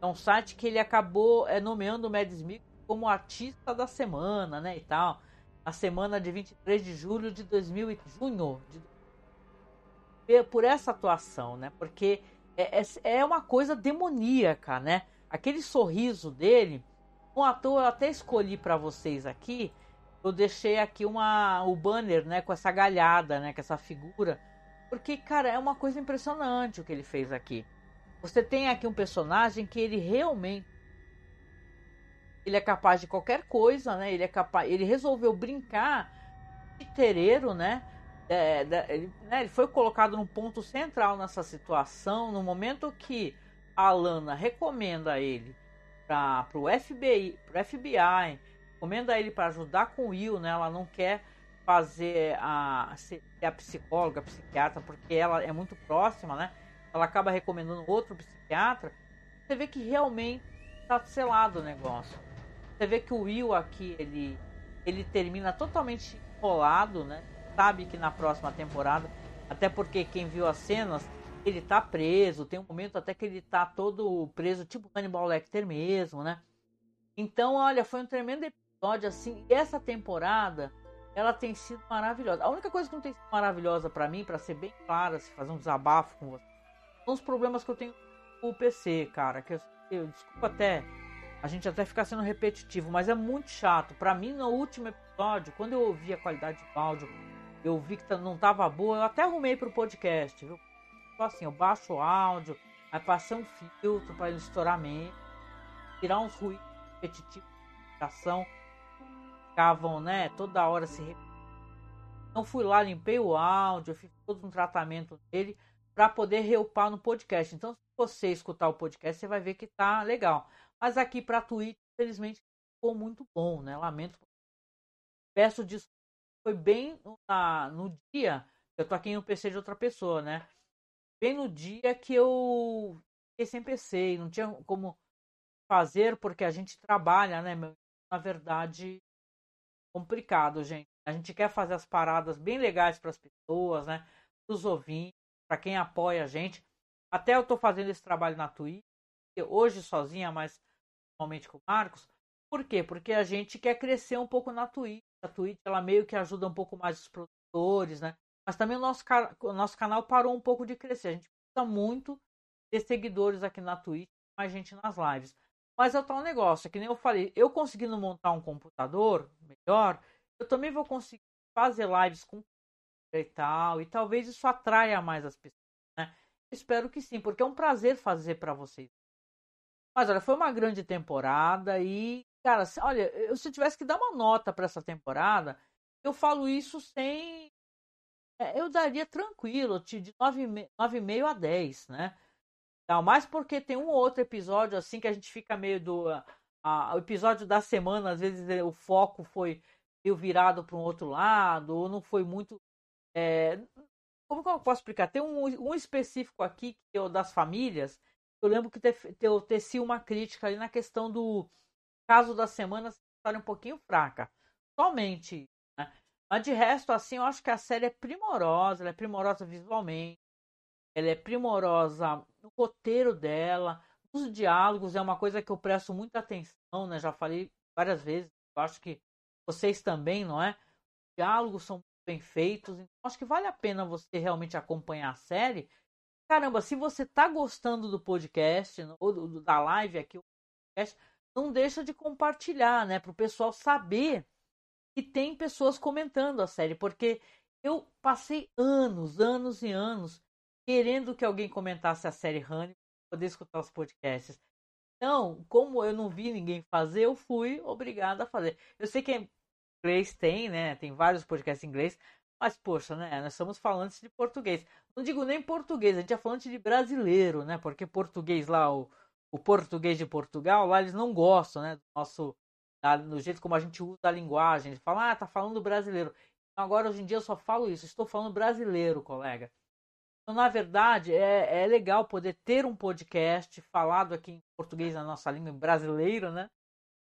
É um site que ele acabou é, nomeando o Mads Mikkelsen como artista da semana, né, e tal. A semana de 23 de julho de 2000 junho de, por essa atuação, né? Porque é, é, é uma coisa demoníaca, né? Aquele sorriso dele, um ator eu até escolhi para vocês aqui. Eu deixei aqui uma o banner, né, com essa galhada, né, com essa figura, porque cara, é uma coisa impressionante o que ele fez aqui. Você tem aqui um personagem que ele realmente ele é capaz de qualquer coisa, né? Ele é capaz, ele resolveu brincar de tereiro, né? É, ele, né? ele, foi colocado num ponto central nessa situação, no momento que a Lana recomenda ele para o FBI, pro FBI, recomenda ele para ajudar com o Will, né? Ela não quer fazer a ser a psicóloga, a psiquiatra, porque ela é muito próxima, né? Ela acaba recomendando outro psiquiatra. Você vê que realmente está selado o negócio. Você vê que o Will aqui, ele, ele termina totalmente enrolado, né? Sabe que na próxima temporada, até porque quem viu as cenas, ele tá preso, tem um momento até que ele tá todo preso, tipo Hannibal Lecter mesmo, né? Então, olha, foi um tremendo episódio, assim, e essa temporada, ela tem sido maravilhosa. A única coisa que não tem sido maravilhosa para mim, para ser bem clara, se fazer um desabafo com você, são os problemas que eu tenho com o PC, cara, que eu, eu desculpa até a gente até fica sendo repetitivo, mas é muito chato. Para mim, no último episódio, quando eu ouvi a qualidade do áudio, eu vi que tá, não tava boa, eu até arrumei pro podcast, viu? Então, assim, eu baixo o áudio, aí passei um filtro para ele estourar meio, tirar uns ruídos repetitivos de ficavam, né, toda hora se repetindo. Então fui lá, limpei o áudio, fiz todo um tratamento dele para poder reupar no podcast. Então, se você escutar o podcast, você vai ver que tá legal. Mas aqui para Twitch, infelizmente, ficou muito bom, né? Lamento. Peço desculpa. Foi bem na, no dia. Eu tô aqui no PC de outra pessoa, né? Bem no dia que eu fiquei sem PC e não tinha como fazer porque a gente trabalha, né? Na verdade, complicado, gente. A gente quer fazer as paradas bem legais para as pessoas, né? Para os ouvintes, para quem apoia a gente. Até eu tô fazendo esse trabalho na Twitch, hoje sozinha, mas normalmente com o Marcos. Por quê? Porque a gente quer crescer um pouco na Twitch. A Twitch ela meio que ajuda um pouco mais os produtores, né? Mas também o nosso, o nosso canal parou um pouco de crescer. A gente precisa muito ter seguidores aqui na Twitch, mais gente nas lives. Mas é o tal negócio, é que nem eu falei, eu conseguindo montar um computador melhor, eu também vou conseguir fazer lives com e tal, e talvez isso atraia mais as pessoas, né? Espero que sim, porque é um prazer fazer para vocês. Mas olha, foi uma grande temporada e, cara, olha, eu, se eu tivesse que dar uma nota para essa temporada, eu falo isso sem. É, eu daria tranquilo, de 9,5 a 10, né? Não, mais porque tem um ou outro episódio assim que a gente fica meio do. A, o episódio da semana, às vezes o foco foi meio virado para um outro lado, ou não foi muito. É, como que eu posso explicar? Tem um, um específico aqui que é o das famílias, eu lembro que eu teci uma crítica ali na questão do caso da semana história um pouquinho fraca. Somente. Né? Mas de resto, assim, eu acho que a série é primorosa, ela é primorosa visualmente, ela é primorosa no roteiro dela, nos diálogos, é uma coisa que eu presto muita atenção, né? Já falei várias vezes, eu acho que vocês também, não é? Os diálogos são bem feitos, então acho que vale a pena você realmente acompanhar a série. Caramba, se você tá gostando do podcast, ou da live aqui, não deixa de compartilhar, né? Para o pessoal saber que tem pessoas comentando a série, porque eu passei anos, anos e anos querendo que alguém comentasse a série para poder escutar os podcasts. Então, como eu não vi ninguém fazer, eu fui obrigado a fazer. Eu sei que em inglês tem, né? Tem vários podcasts em inglês, mas poxa, né? Nós estamos falando de português. Não digo nem português, a gente é falando de brasileiro, né? Porque português lá, o, o português de Portugal, lá eles não gostam, né? Do nosso do jeito como a gente usa a linguagem. Eles falam, ah, tá falando brasileiro. Então, agora, hoje em dia, eu só falo isso. Estou falando brasileiro, colega. Então, na verdade, é, é legal poder ter um podcast falado aqui em português, na nossa língua brasileira, né?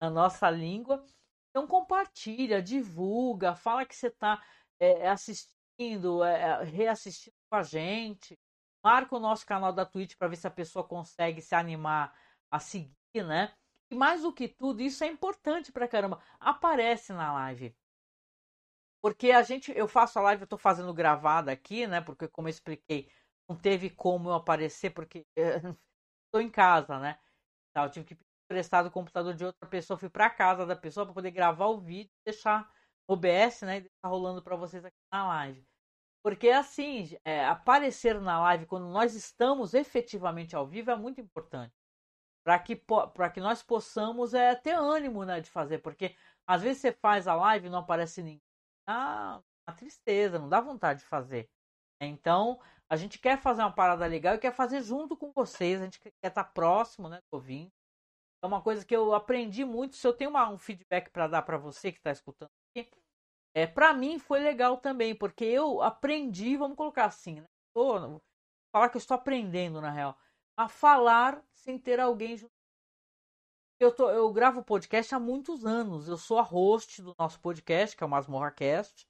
Na nossa língua. Então, compartilha, divulga, fala que você está é, é, assistindo, é, é, reassistindo com a gente. Marca o nosso canal da Twitch para ver se a pessoa consegue se animar a seguir, né? E mais do que tudo, isso é importante pra caramba. Aparece na live. Porque a gente, eu faço a live, eu tô fazendo gravada aqui, né? Porque como eu expliquei, não teve como eu aparecer porque (laughs) estou em casa, né? Então, eu tive que emprestar o computador de outra pessoa, fui para casa da pessoa para poder gravar o vídeo, deixar o OBS, né, deixar rolando para vocês aqui na live. Porque assim, é, aparecer na live quando nós estamos efetivamente ao vivo é muito importante para que, para que nós possamos é, ter ânimo né, de fazer, porque às vezes você faz a live e não aparece ninguém. Ah, uma tristeza, não dá vontade de fazer. Então, a gente quer fazer uma parada legal e quer fazer junto com vocês, a gente quer estar próximo, né, do ouvinte. É uma coisa que eu aprendi muito, se eu tenho uma, um feedback para dar para você que está escutando é, para mim foi legal também, porque eu aprendi, vamos colocar assim, né? Tô, falar que eu estou aprendendo na real a falar sem ter alguém junto. Eu, tô, eu gravo podcast há muitos anos. Eu sou a host do nosso podcast, que é o MasmorraCast.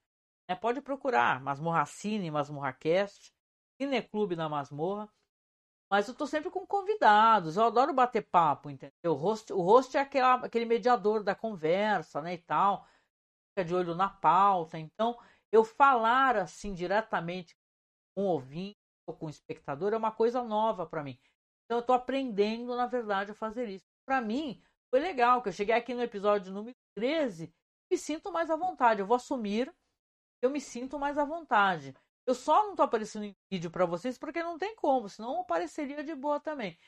É, pode procurar Masmorra Cine, MasmorraCast, Cineclube da Masmorra. Mas eu tô sempre com convidados. Eu adoro bater papo, entendeu? O host, o host é aquela, aquele mediador da conversa, né, e tal. De olho na pauta. Então, eu falar assim diretamente com o ouvinte ou com o espectador é uma coisa nova para mim. Então eu estou aprendendo, na verdade, a fazer isso. Para mim, foi legal que eu cheguei aqui no episódio número 13 me sinto mais à vontade. Eu vou assumir eu me sinto mais à vontade. Eu só não estou aparecendo em vídeo para vocês porque não tem como, senão apareceria de boa também.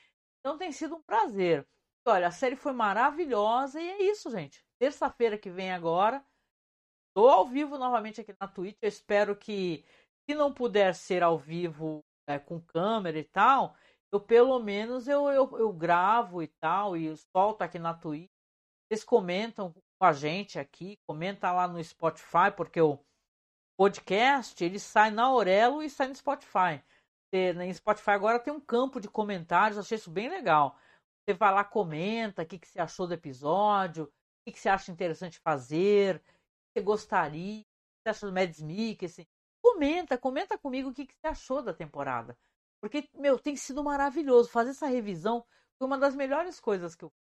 Então tem sido um prazer. Olha, a série foi maravilhosa e é isso, gente. Terça-feira que vem agora, estou ao vivo novamente aqui na Twitch. Eu espero que, se não puder ser ao vivo é, com câmera e tal, eu pelo menos eu, eu, eu gravo e tal, e solto aqui na Twitch. Vocês comentam com a gente aqui, comenta lá no Spotify, porque o podcast ele sai na Aurelo e sai no Spotify. Você, né, em Spotify agora tem um campo de comentários, achei isso bem legal. Você vai lá, comenta o que, que você achou do episódio, o que, que você acha interessante fazer, você gostaria, o que você acha do Mads Mikkelsen. Comenta, comenta comigo o que, que você achou da temporada. Porque, meu, tem sido maravilhoso. Fazer essa revisão foi uma das melhores coisas que eu.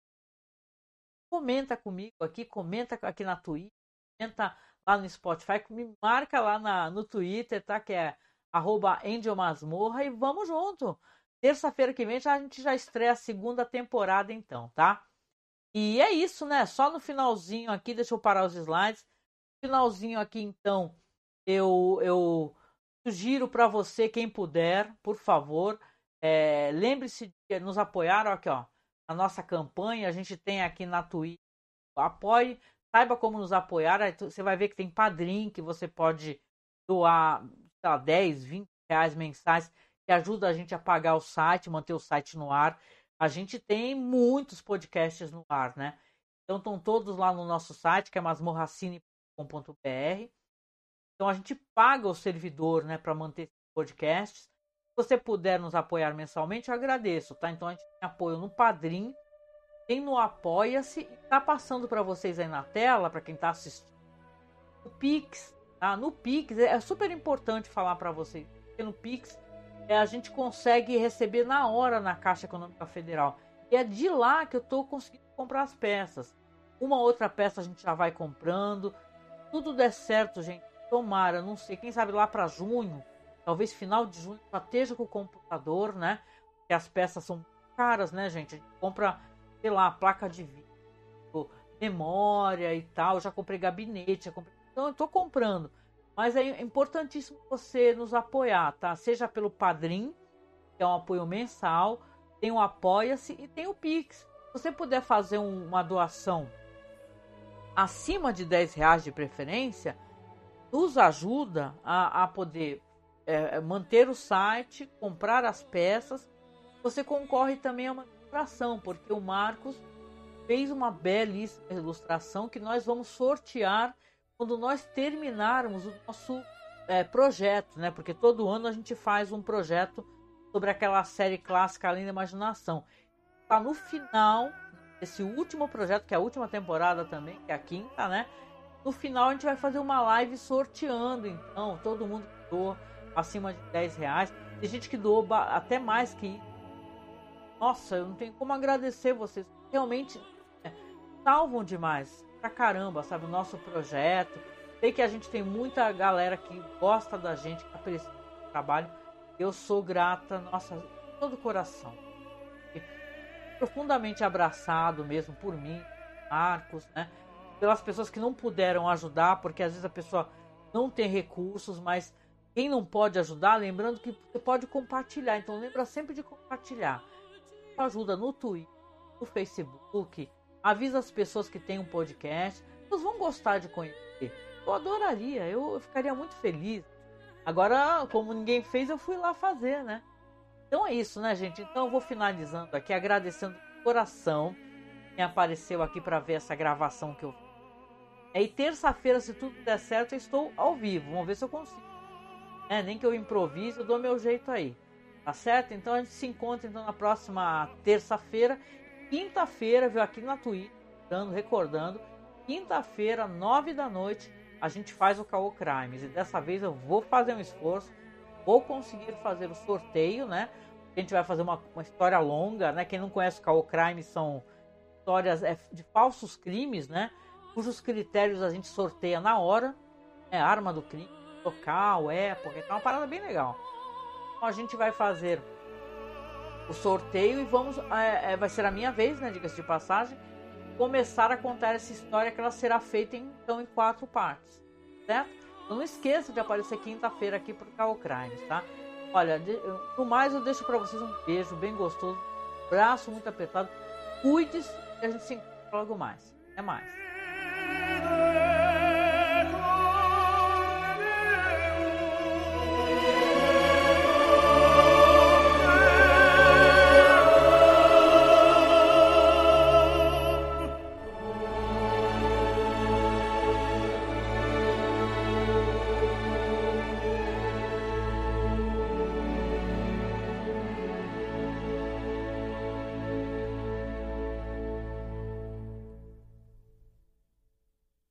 Comenta comigo aqui, comenta aqui na Twitch, comenta lá no Spotify, me marca lá na, no Twitter, tá? Que é arroba Masmorra e vamos junto. Terça-feira que vem a gente já estreia a segunda temporada, então, tá? E é isso, né? Só no finalzinho aqui, deixa eu parar os slides. Finalzinho aqui, então, eu, eu Sugiro para você, quem puder, por favor, é, lembre-se de nos apoiar aqui, ó, na nossa campanha. A gente tem aqui na Twitch, apoie, saiba como nos apoiar. Você vai ver que tem padrinho que você pode doar sei lá, 10, 20 reais mensais, que ajuda a gente a pagar o site, manter o site no ar. A gente tem muitos podcasts no ar, né? Então estão todos lá no nosso site, que é masmorracine.com.br. Então a gente paga o servidor, né, para manter esses podcasts. Se você puder nos apoiar mensalmente, eu agradeço, tá? Então a gente tem apoio no Padrim, tem no Apoia-se, tá passando para vocês aí na tela, para quem está assistindo, o Pix, tá? No Pix é super importante falar para vocês, porque no Pix é, a gente consegue receber na hora na Caixa Econômica Federal. E é de lá que eu estou conseguindo comprar as peças. Uma outra peça a gente já vai comprando. Tudo der certo, gente. Tomara, não sei, quem sabe lá para junho, talvez final de junho, já esteja com o computador, né? Que as peças são caras, né, gente? A gente compra, sei lá, placa de vídeo, memória e tal. Já comprei gabinete, já comprei... então eu tô comprando. Mas é importantíssimo você nos apoiar, tá? Seja pelo Padrim, que é um apoio mensal, tem o Apoia-se e tem o Pix. Se você puder fazer um, uma doação acima de 10 reais de preferência, nos ajuda a, a poder é, manter o site, comprar as peças. Você concorre também a uma ilustração, porque o Marcos fez uma belíssima ilustração que nós vamos sortear quando nós terminarmos o nosso é, projeto, né? Porque todo ano a gente faz um projeto sobre aquela série clássica Além da Imaginação. Tá no final desse último projeto, que é a última temporada também, que é a quinta, né? No final a gente vai fazer uma live sorteando, então, todo mundo que doa acima de 10 reais. Tem gente que doou até mais que Nossa, eu não tenho como agradecer vocês. Realmente é, salvam demais pra caramba, sabe? O nosso projeto. Sei que a gente tem muita galera que gosta da gente, que aprecia o trabalho. Eu sou grata, nossa, todo o coração. Profundamente abraçado mesmo por mim, Marcos, né? Pelas pessoas que não puderam ajudar, porque às vezes a pessoa não tem recursos, mas quem não pode ajudar, lembrando que você pode compartilhar. Então lembra sempre de compartilhar. Ajuda no Twitter, no Facebook, avisa as pessoas que tem um podcast, elas vão gostar de conhecer. Eu adoraria, eu ficaria muito feliz. Agora, como ninguém fez, eu fui lá fazer, né? Então é isso, né, gente? Então eu vou finalizando aqui, agradecendo de coração quem apareceu aqui para ver essa gravação que eu fiz. É, e terça-feira, se tudo der certo, eu estou ao vivo. Vamos ver se eu consigo. É, nem que eu improvise, eu dou meu jeito aí. Tá certo? Então a gente se encontra então na próxima terça-feira. Quinta-feira, viu aqui na Twitch, dando, recordando. Quinta-feira, nove da noite, a gente faz o Caô Crimes. E dessa vez eu vou fazer um esforço, vou conseguir fazer o sorteio, né? A gente vai fazer uma, uma história longa, né? Quem não conhece o Caô Crimes são histórias é, de falsos crimes, né? Cujos critérios a gente sorteia na hora, é arma do crime, local, época, é uma parada bem legal. Então a gente vai fazer o sorteio e vamos. É, é, vai ser a minha vez, né? Diga-se de passagem. Começar a contar essa história que ela será feita então em quatro partes. Certo? Não esqueça de aparecer quinta-feira aqui pro Cal Crimes, tá? Olha, no mais eu deixo para vocês um beijo bem gostoso, braço muito apertado. Cuide-se e a gente se encontra logo mais. Até mais.